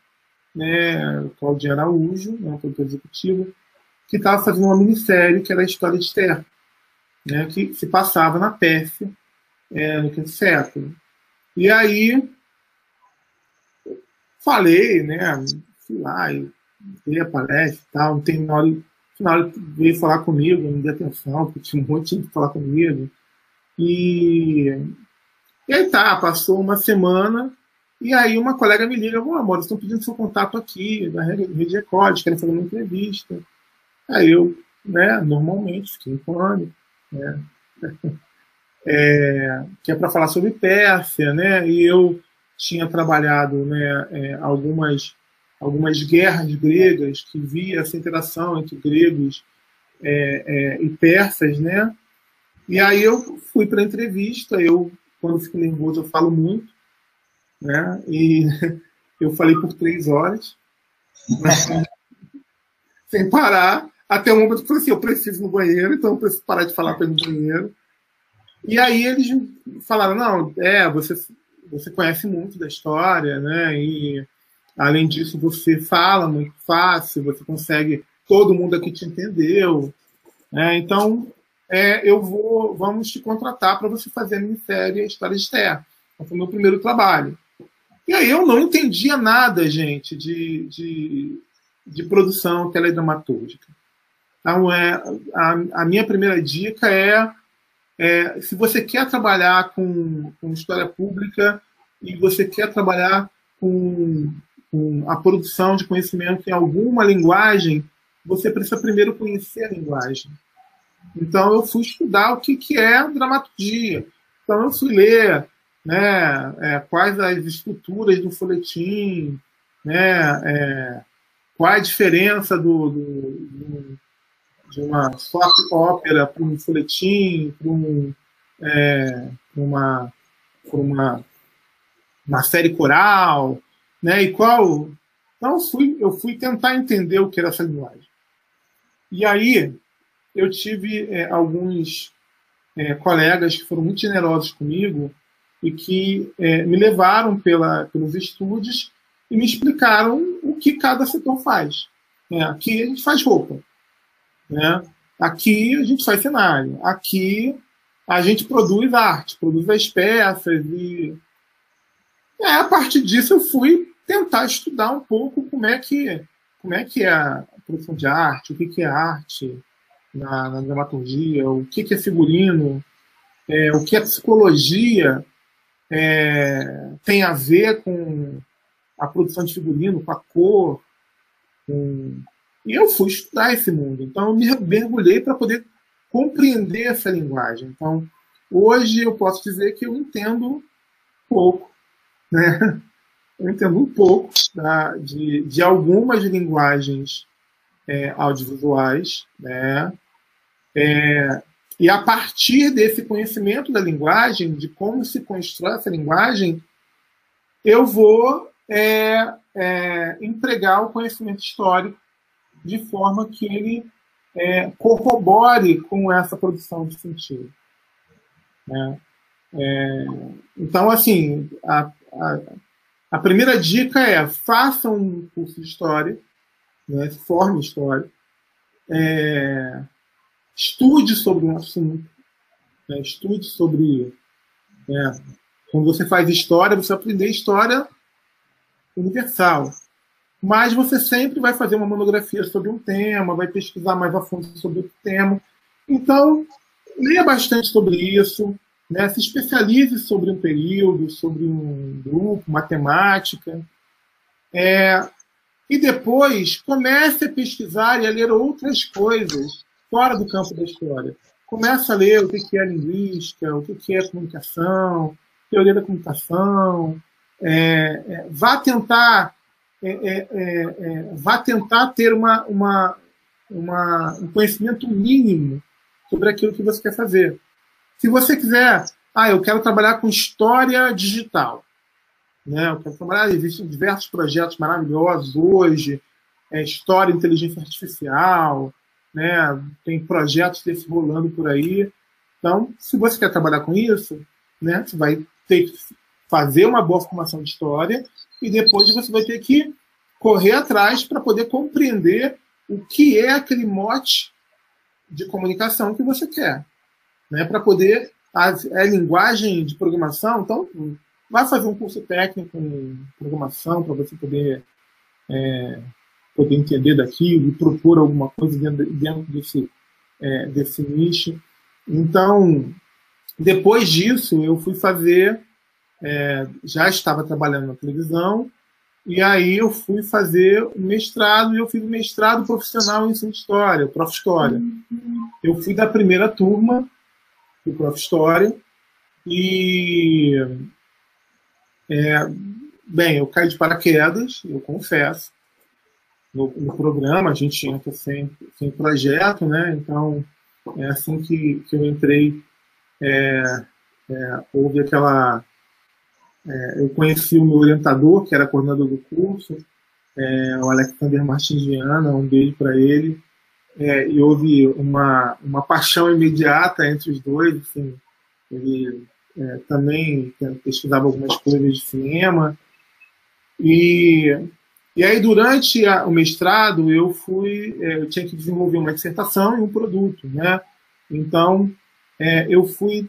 né, Claudinho Araújo, né, um produtor executivo, que estava fazendo uma minissérie que era a história de Terra né, que se passava na Pérsia é, no quinto século. E aí falei, né, fui lá e dei a palestra e tal, tem hora, no final ele veio falar comigo, me deu atenção, porque tinha um monte de falar comigo. E, e aí tá, passou uma semana, e aí uma colega me liga, ô amor, estão pedindo seu contato aqui, da Rede Record, querem fazer uma entrevista. Aí eu, né, normalmente, fiquei em pânico né? É, que é para falar sobre Pérsia, né? E eu tinha trabalhado, né, é, algumas algumas guerras gregas que via essa interação entre gregos é, é, e persas, né? E aí eu fui para a entrevista, eu quando fico nervoso eu falo muito, né? E eu falei por três horas, sem parar. Até o momento eu falei assim, eu preciso ir no banheiro, então eu preciso parar de falar para ir no banheiro. E aí eles falaram, não, é, você, você conhece muito da história, né? E além disso, você fala muito fácil, você consegue, todo mundo aqui te entendeu. Né? Então, é, eu vou, vamos te contratar para você fazer a minissérie História de Terra. Então, foi o meu primeiro trabalho. E aí eu não entendia nada, gente, de, de, de produção teledramatúrgica. Então, é, a, a minha primeira dica é, é, se você quer trabalhar com, com história pública e você quer trabalhar com, com a produção de conhecimento em alguma linguagem, você precisa primeiro conhecer a linguagem. Então, eu fui estudar o que, que é dramaturgia. Então, eu fui ler né, é, quais as estruturas do folhetim, né, é, qual a diferença do, do, do, de uma soap ópera para um folhetim, para um, é, uma, uma, uma série coral, né? E qual? Então eu fui, eu fui tentar entender o que era essa linguagem. E aí eu tive é, alguns é, colegas que foram muito generosos comigo e que é, me levaram pela, pelos estúdios e me explicaram o que cada setor faz. Né? Aqui a gente faz roupa. Né? Aqui a gente faz cenário. Aqui a gente produz arte, produz as peças e é, a partir disso eu fui tentar estudar um pouco como é que como é que é a produção de arte, o que, é arte na, na dramaturgia, o que, é figurino, é, o que é psicologia é, tem a ver com a produção de figurino, com a cor. Com... E eu fui estudar esse mundo. Então, eu me mergulhei para poder compreender essa linguagem. Então, hoje eu posso dizer que eu entendo pouco, né? Eu entendo um pouco tá? de, de algumas linguagens é, audiovisuais, né? É, e a partir desse conhecimento da linguagem, de como se constrói essa linguagem, eu vou é, é, empregar o conhecimento histórico de forma que ele é, corrobore com essa produção de sentido. Né? É, então, assim, a, a, a, primeira dica é faça um curso de história, né, forme história, é, estude sobre um assunto, né, estude sobre. Né, quando você faz história, você vai aprender história universal. Mas você sempre vai fazer uma monografia sobre um tema, vai pesquisar mais a fundo sobre o tema. Então, leia bastante sobre isso, né? se especialize sobre um período, sobre um grupo, matemática. É, e depois comece a pesquisar e a ler outras coisas fora do campo da história. Comece a ler o que é linguística, o que é comunicação, teoria da comunicação, é, é, vá tentar é, é, é, é, vá tentar ter uma, uma, uma, um conhecimento mínimo sobre aquilo que você quer fazer. Se você quiser, ah, eu quero trabalhar com história digital, né? Eu quero trabalhar, existem diversos projetos maravilhosos hoje, é, história, inteligência artificial, né? Tem projetos desse rolando por aí. Então, se você quer trabalhar com isso, né? Você vai ter que fazer uma boa formação de história e depois você vai ter que correr atrás para poder compreender o que é aquele mote de comunicação que você quer, né? Para poder a, linguagem de programação, então vai fazer um curso técnico em programação para você poder é, poder entender daquilo e propor alguma coisa dentro, dentro desse é, desse nicho. Então, depois disso, eu fui fazer é, já estava trabalhando na televisão, e aí eu fui fazer o mestrado, e eu fiz o mestrado profissional em ensino de história, Prof. História. Uhum. Eu fui da primeira turma do Prof. História, e. É, bem, eu caí de paraquedas, eu confesso. No, no programa, a gente entra sem, sem projeto, né? Então, é assim que, que eu entrei. É, é, houve aquela é, eu conheci o meu orientador, que era coordenador do curso, é, o Alexander Martins Viana, um beijo para ele. É, e houve uma, uma paixão imediata entre os dois. Assim, ele é, também pesquisava algumas coisas de cinema. E, e aí, durante a, o mestrado, eu fui, é, eu tinha que desenvolver uma dissertação e um produto. Né? Então, é, eu fui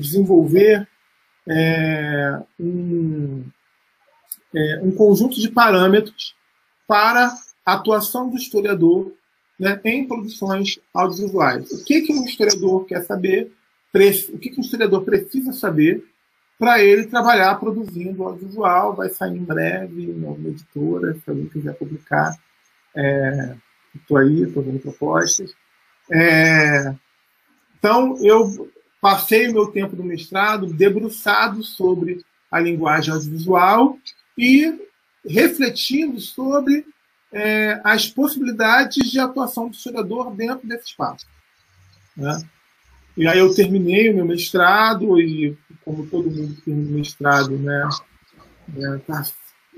desenvolver é, um, é, um conjunto de parâmetros para a atuação do historiador né, em produções audiovisuais. O que, que um historiador quer saber, o que, que um historiador precisa saber para ele trabalhar produzindo audiovisual. Vai sair em breve em uma editora, se alguém quiser publicar. Estou é, aí, estou vendo propostas. É, então, eu Passei o meu tempo do mestrado debruçado sobre a linguagem audiovisual e refletindo sobre é, as possibilidades de atuação do historiador dentro desse espaço. Né? E aí eu terminei o meu mestrado e, como todo mundo que o mestrado, né, está né,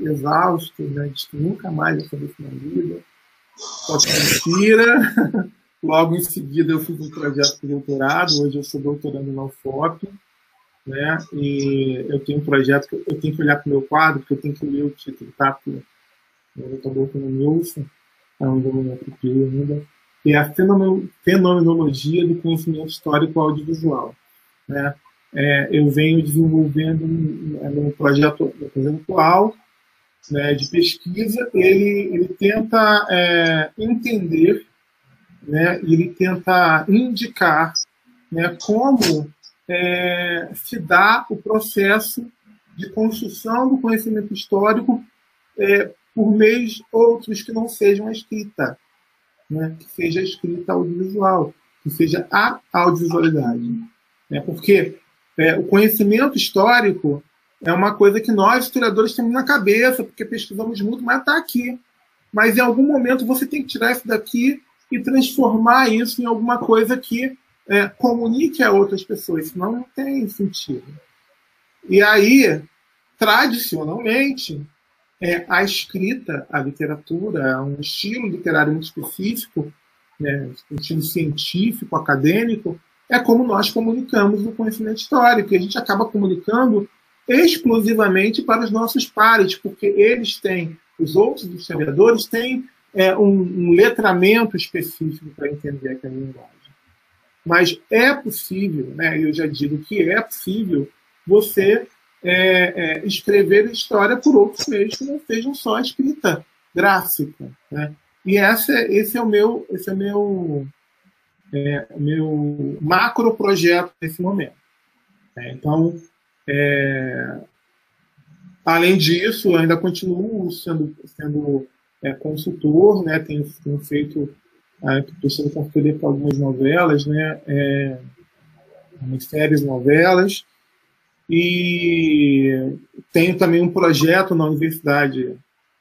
exausto, né, diz que nunca mais vai fazer isso na vida, só que mentira. Logo em seguida, eu fiz um projeto de doutorado. Hoje eu sou doutorando na UFOP. Né? E eu tenho um projeto que eu tenho que olhar para o meu quadro, porque eu tenho que ler o título, tá? Porque o Dr. Nilson, é um documento que ainda, que é a fenomenologia do conhecimento histórico audiovisual. Né? É, eu venho desenvolvendo no projeto, no projeto atual né, de pesquisa, ele, ele tenta é, entender, né, ele tenta indicar né, como é, se dá o processo de construção do conhecimento histórico é, por meios outros que não sejam a escrita, né, que seja a escrita audiovisual, que seja a audiovisualidade. Né, porque é, o conhecimento histórico é uma coisa que nós, historiadores, temos na cabeça, porque pesquisamos muito, mas está aqui. Mas em algum momento você tem que tirar isso daqui e transformar isso em alguma coisa que é, comunique a outras pessoas, senão não tem sentido. E aí, tradicionalmente, é, a escrita, a literatura, um estilo literário muito específico, né, um estilo científico, acadêmico, é como nós comunicamos o conhecimento histórico. E a gente acaba comunicando exclusivamente para os nossos pares, porque eles têm, os outros historiadores têm é, um, um, letramento específico para entender aquela linguagem. Mas é possível, né, eu já digo que é possível, você é, é, escrever história por outros meios que não sejam só a escrita gráfica. Né? E essa, esse é o meu, esse é meu, é, meu macro projeto nesse momento. É, então, é, além disso, ainda continuo sendo, sendo é, consultor, né? tenho, tenho feito, estou sendo consultor para algumas novelas, né? É, séries, novelas, e tenho também um projeto na universidade,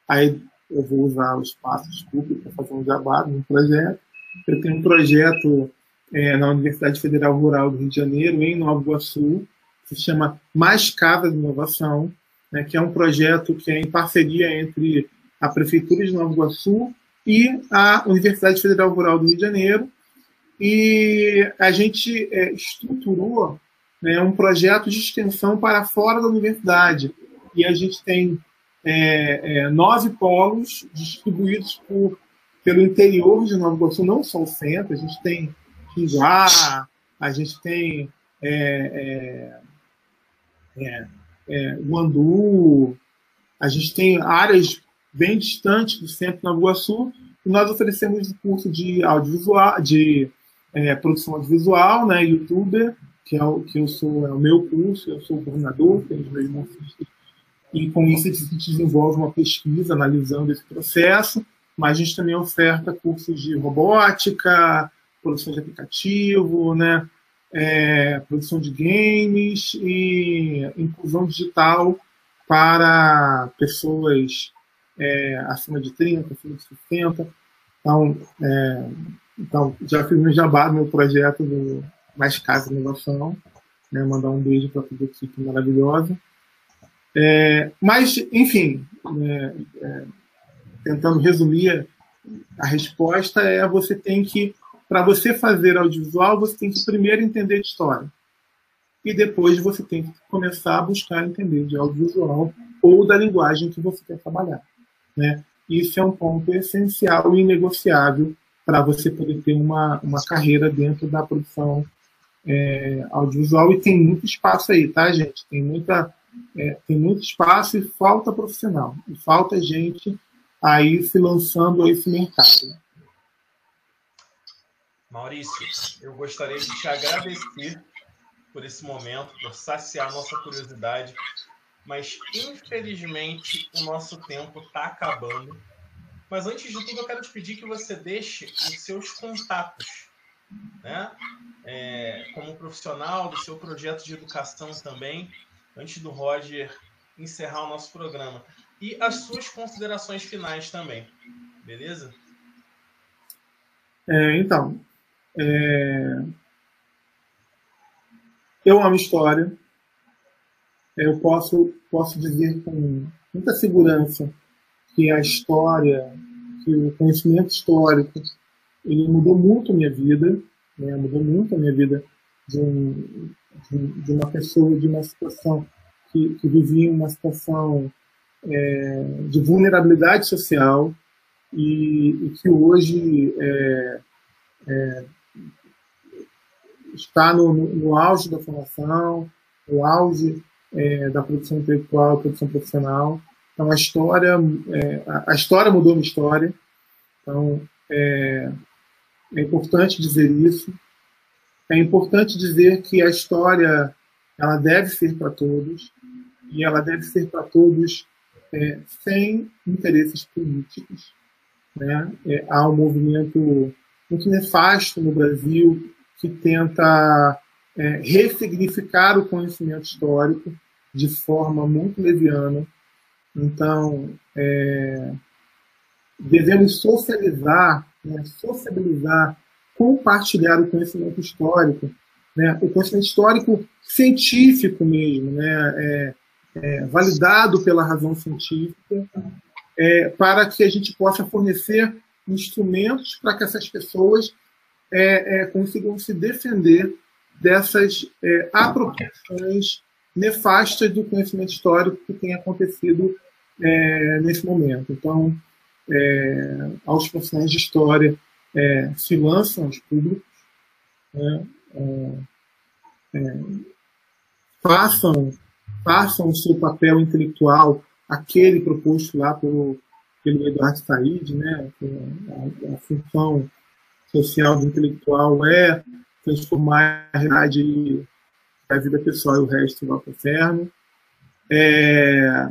aí eu vou usar o espaço, desculpe, para fazer um jabá no projeto. Eu tenho um projeto é, na Universidade Federal Rural do Rio de Janeiro, em Nova Iguaçu, que se chama Mais Casa de Inovação, né, que é um projeto que é em parceria entre a Prefeitura de Nova Iguaçu e a Universidade Federal Rural do Rio de Janeiro. E a gente é, estruturou né, um projeto de extensão para fora da universidade. E a gente tem é, é, nove polos distribuídos por, pelo interior de Nova Iguaçu, não só o centro, a gente tem Quinguá, a gente tem é, é, é, é, Guandu, a gente tem áreas bem distantes do centro de Nova Iguaçu, e nós oferecemos o curso de audiovisual, de é, produção audiovisual, né, youtuber, que é o que eu sou, é o meu curso, eu sou coordenador, tenho os meus e com isso a gente desenvolve uma pesquisa analisando esse processo, mas a gente também oferta cursos de robótica, produção de aplicativo, né, é, produção de games e inclusão digital para pessoas é, acima de 30, acima de 60. Então, é, então já fiz meu jabá no meu projeto do Mais Casa Inovação, né, mandar um beijo para toda a equipe maravilhosa. É, mas, enfim, é, é, tentando resumir a resposta, é você tem que para você fazer audiovisual, você tem que primeiro entender de história. E depois você tem que começar a buscar entender de audiovisual ou da linguagem que você quer trabalhar. Né? Isso é um ponto essencial e inegociável para você poder ter uma, uma carreira dentro da produção é, audiovisual. E tem muito espaço aí, tá, gente? Tem, muita, é, tem muito espaço e falta profissional. E falta gente aí se lançando a esse mercado. Maurício, eu gostaria de te agradecer por esse momento, por saciar nossa curiosidade, mas infelizmente o nosso tempo está acabando. Mas antes de tudo, eu quero te pedir que você deixe os seus contatos, né? É, como profissional do seu projeto de educação também, antes do Roger encerrar o nosso programa. E as suas considerações finais também, beleza? É, então, é... Eu amo história. Eu posso, posso dizer com muita segurança que a história, que o conhecimento histórico, ele mudou muito a minha vida, né? mudou muito a minha vida de, um, de uma pessoa, de uma situação que, que vivia uma situação é, de vulnerabilidade social e, e que hoje é, é, está no, no, no, auge da formação, no auge é, da produção intelectual, produção profissional. Então a história, é, a, a, história mudou minha história. Então é, é importante dizer isso. É importante dizer que a história ela deve ser para todos e ela deve ser para todos é, sem interesses políticos. Né? É, há um movimento muito nefasto no Brasil que tenta é, ressignificar o conhecimento histórico de forma muito leviana. Então, é, devemos socializar, né, sociabilizar, compartilhar o conhecimento histórico, né, o conhecimento histórico científico mesmo, né, é, é, validado pela razão científica, é, para que a gente possa fornecer instrumentos para que essas pessoas é, é, consigam se defender dessas é, apropriações nefastas do conhecimento histórico que tem acontecido é, nesse momento. Então, é, aos profissionais de história é, se lançam aos públicos, né, façam, façam o seu papel intelectual, aquele proposto lá pelo, pelo Eduardo Said, né, a, a função social do intelectual é transformar a realidade da vida pessoal e o resto lá para o inferno. É,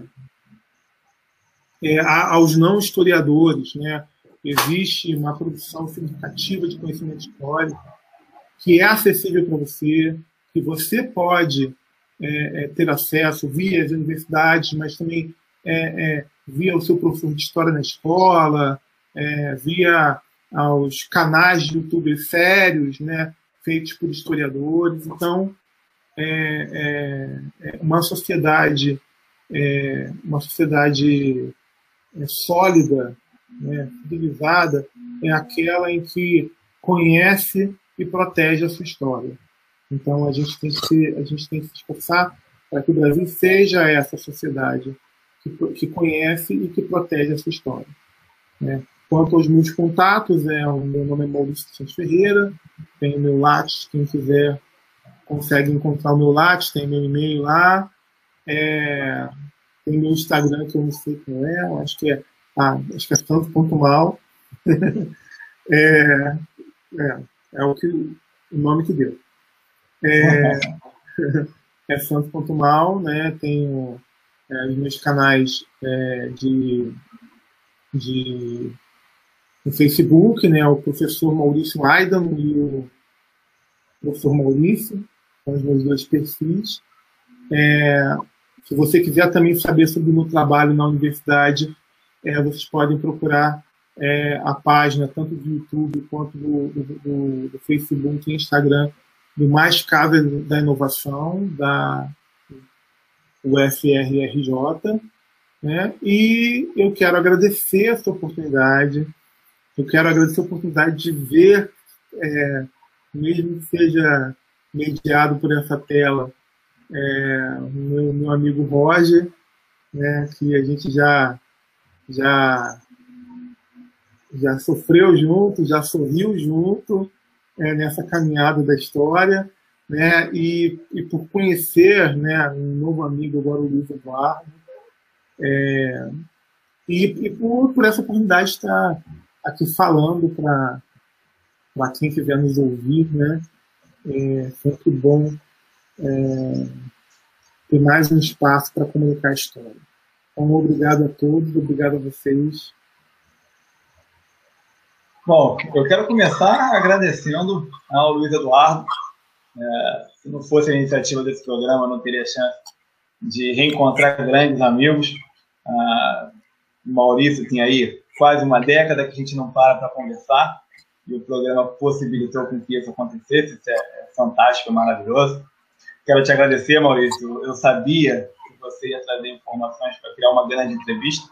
é, aos não historiadores, né, existe uma produção significativa de conhecimento histórico que é acessível para você, que você pode é, é, ter acesso via as universidades, mas também é, é via o seu professor de história na escola, é, via aos canais de YouTube sérios, né, feitos por historiadores. Então, é, é, é uma sociedade, é, uma sociedade é, sólida, né, civilizada, é aquela em que conhece e protege a sua história. Então, a gente tem que se, a gente tem que esforçar para que o Brasil seja essa sociedade que, que conhece e que protege a sua história. Né? Quanto aos meus contatos, é, o meu nome é Maurício Santos Ferreira, tem o meu Lattes, quem quiser consegue encontrar o meu Lattes, tem meu e-mail lá, é, tem meu Instagram que eu não sei qual é, acho que é, ah, acho que é santo.mal. é, é, é o, que, o nome que deu. É, é santo.mal, né, tenho é, os meus canais é, de, de no Facebook, né, o professor Maurício Aidan e o professor Maurício, são os meus dois perfis. É, se você quiser também saber sobre o meu trabalho na universidade, é, vocês podem procurar é, a página, tanto do YouTube quanto do, do, do, Facebook e Instagram, do Mais Casa da Inovação, da UFRRJ. Né? E eu quero agradecer essa oportunidade eu quero agradecer a oportunidade de ver, é, mesmo que seja mediado por essa tela, é, meu, meu amigo Roger, né, que a gente já, já, já sofreu junto, já sorriu junto é, nessa caminhada da história, né, e, e por conhecer né, um novo amigo agora, o Luiz Eduardo, é, e, e por, por essa oportunidade de estar aqui falando para quem quiser nos ouvir, né? É sempre bom é, ter mais um espaço para comunicar a história. Então, obrigado a todos, obrigado a vocês. Bom, eu quero começar agradecendo ao Luiz Eduardo. É, se não fosse a iniciativa desse programa, eu não teria chance de reencontrar grandes amigos. Ah, Maurício tem aí quase uma década que a gente não para para conversar e o programa possibilitou com que isso acontecesse. Isso é, é fantástico, é maravilhoso. Quero te agradecer, Maurício. Eu sabia que você ia trazer informações para criar uma grande entrevista,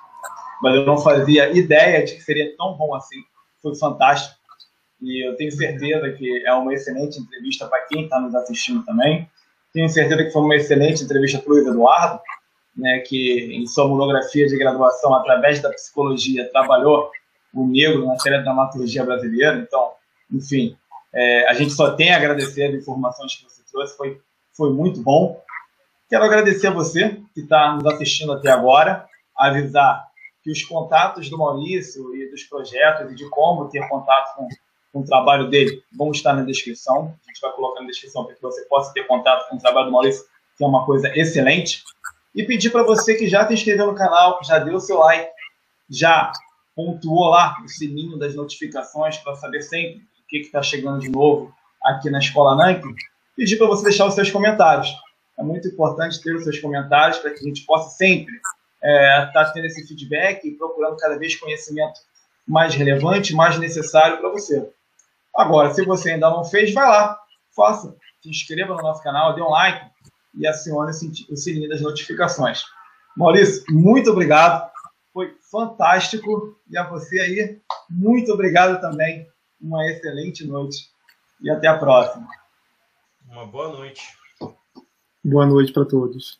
mas eu não fazia ideia de que seria tão bom assim. Foi fantástico. E eu tenho certeza que é uma excelente entrevista para quem está nos assistindo também. Tenho certeza que foi uma excelente entrevista para o Eduardo. Né, que em sua monografia de graduação, através da psicologia, trabalhou o negro na série dramaturgia brasileira. Então, enfim, é, a gente só tem a agradecer as informações que você trouxe, foi, foi muito bom. Quero agradecer a você que está nos assistindo até agora, avisar que os contatos do Maurício e dos projetos e de como ter contato com, com o trabalho dele vão estar na descrição. A gente vai colocar na descrição para que você possa ter contato com o trabalho do Maurício, que é uma coisa excelente. E pedir para você que já se inscreveu no canal, que já deu o seu like, já pontuou lá o sininho das notificações para saber sempre o que está chegando de novo aqui na Escola Nank, pedir para você deixar os seus comentários. É muito importante ter os seus comentários para que a gente possa sempre estar é, tá tendo esse feedback e procurando cada vez conhecimento mais relevante, mais necessário para você. Agora, se você ainda não fez, vai lá, faça, se inscreva no nosso canal, dê um like e acione o sininho das notificações. Maurício, muito obrigado, foi fantástico e a você aí, muito obrigado também, uma excelente noite e até a próxima. Uma boa noite. Boa noite para todos.